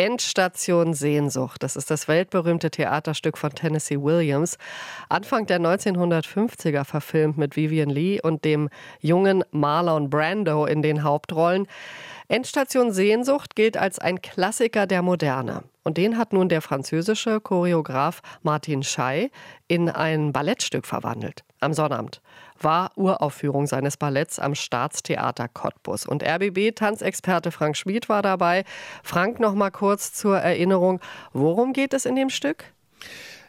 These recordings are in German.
Endstation Sehnsucht. Das ist das weltberühmte Theaterstück von Tennessee Williams. Anfang der 1950er verfilmt mit Vivian Lee und dem jungen Marlon Brando in den Hauptrollen. Endstation Sehnsucht gilt als ein Klassiker der Moderne. Und den hat nun der französische Choreograf Martin Schey in ein Ballettstück verwandelt. Am Sonnabend war Uraufführung seines Balletts am Staatstheater Cottbus. Und RBB-Tanzexperte Frank Schmid war dabei. Frank, noch mal kurz zur Erinnerung. Worum geht es in dem Stück?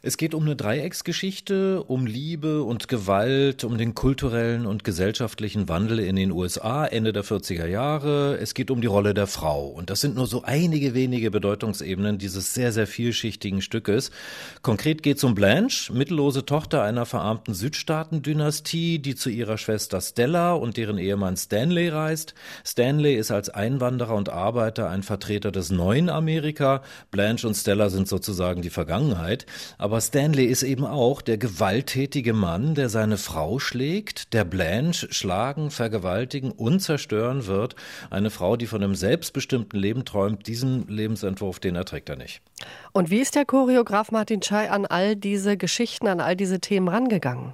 Es geht um eine Dreiecksgeschichte, um Liebe und Gewalt, um den kulturellen und gesellschaftlichen Wandel in den USA Ende der 40er Jahre. Es geht um die Rolle der Frau. Und das sind nur so einige wenige Bedeutungsebenen dieses sehr, sehr vielschichtigen Stückes. Konkret geht es um Blanche, mittellose Tochter einer verarmten Südstaatendynastie, die zu ihrer Schwester Stella und deren Ehemann Stanley reist. Stanley ist als Einwanderer und Arbeiter ein Vertreter des neuen Amerika. Blanche und Stella sind sozusagen die Vergangenheit. Aber aber Stanley ist eben auch der gewalttätige Mann, der seine Frau schlägt, der Blanche schlagen, vergewaltigen und zerstören wird. Eine Frau, die von einem selbstbestimmten Leben träumt, diesen Lebensentwurf, den erträgt er nicht. Und wie ist der Choreograf Martin Chai an all diese Geschichten, an all diese Themen rangegangen?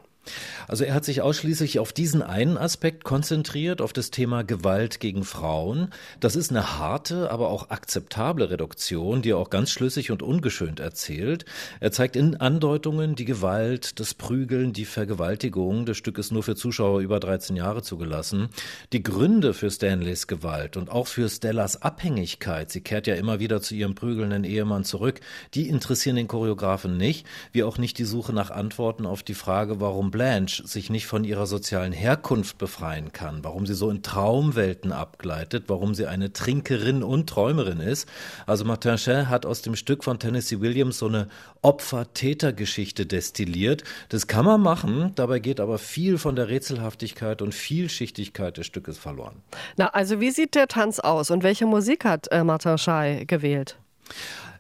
Also er hat sich ausschließlich auf diesen einen Aspekt konzentriert, auf das Thema Gewalt gegen Frauen. Das ist eine harte, aber auch akzeptable Reduktion, die er auch ganz schlüssig und ungeschönt erzählt. Er zeigt in Andeutungen die Gewalt, das Prügeln, die Vergewaltigung. Das Stück ist nur für Zuschauer über 13 Jahre zugelassen. Die Gründe für Stanleys Gewalt und auch für Stellas Abhängigkeit, sie kehrt ja immer wieder zu ihrem prügelnden Ehemann zurück, die interessieren den Choreografen nicht, wie auch nicht die Suche nach Antworten auf die Frage, warum Blanche sich nicht von ihrer sozialen Herkunft befreien kann, warum sie so in Traumwelten abgleitet, warum sie eine Trinkerin und Träumerin ist. Also Martin Chen hat aus dem Stück von Tennessee Williams so eine Opfer-Täter-Geschichte destilliert. Das kann man machen, dabei geht aber viel von der Rätselhaftigkeit und Vielschichtigkeit des Stückes verloren. Na, also wie sieht der Tanz aus und welche Musik hat äh, Martin Schei gewählt?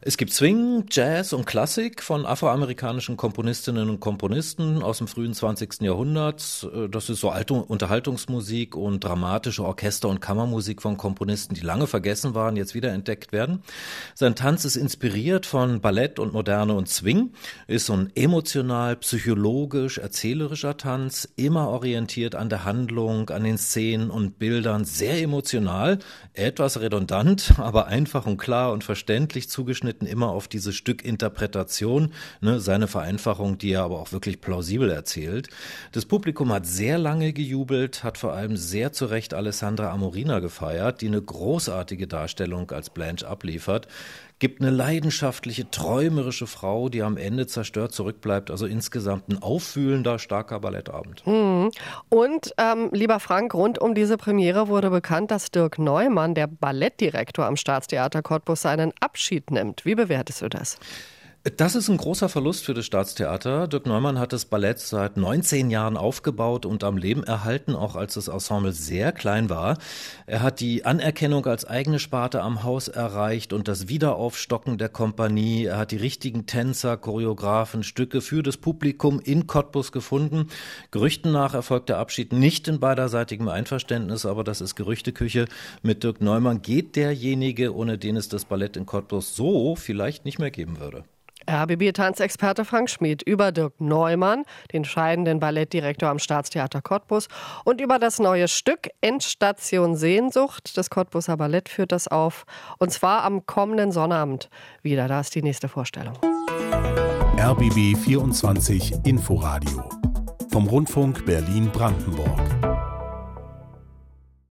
Es gibt Swing, Jazz und Klassik von afroamerikanischen Komponistinnen und Komponisten aus dem frühen 20. Jahrhundert. Das ist so alte Unterhaltungsmusik und dramatische Orchester- und Kammermusik von Komponisten, die lange vergessen waren, jetzt wieder entdeckt werden. Sein Tanz ist inspiriert von Ballett und Moderne und Swing, ist so ein emotional, psychologisch, erzählerischer Tanz, immer orientiert an der Handlung, an den Szenen und Bildern, sehr emotional, etwas redundant, aber einfach und klar und verständlich zugeschnitten zugeschnitten immer auf diese Stückinterpretation, ne, seine Vereinfachung, die er aber auch wirklich plausibel erzählt. Das Publikum hat sehr lange gejubelt, hat vor allem sehr zu Recht Alessandra Amorina gefeiert, die eine großartige Darstellung als Blanche abliefert gibt eine leidenschaftliche, träumerische Frau, die am Ende zerstört zurückbleibt. Also insgesamt ein auffühlender, starker Ballettabend. Mhm. Und ähm, lieber Frank, rund um diese Premiere wurde bekannt, dass Dirk Neumann, der Ballettdirektor am Staatstheater Cottbus, seinen Abschied nimmt. Wie bewertest du das? Das ist ein großer Verlust für das Staatstheater. Dirk Neumann hat das Ballett seit 19 Jahren aufgebaut und am Leben erhalten, auch als das Ensemble sehr klein war. Er hat die Anerkennung als eigene Sparte am Haus erreicht und das Wiederaufstocken der Kompanie. Er hat die richtigen Tänzer, Choreografen, Stücke für das Publikum in Cottbus gefunden. Gerüchten nach erfolgt der Abschied nicht in beiderseitigem Einverständnis, aber das ist Gerüchteküche. Mit Dirk Neumann geht derjenige, ohne den es das Ballett in Cottbus so vielleicht nicht mehr geben würde. RBB-Tanzexperte Frank Schmid über Dirk Neumann, den scheidenden Ballettdirektor am Staatstheater Cottbus und über das neue Stück Endstation Sehnsucht. Das Cottbuser Ballett führt das auf und zwar am kommenden Sonnabend wieder. Da ist die nächste Vorstellung. RBB 24 Inforadio vom Rundfunk Berlin-Brandenburg.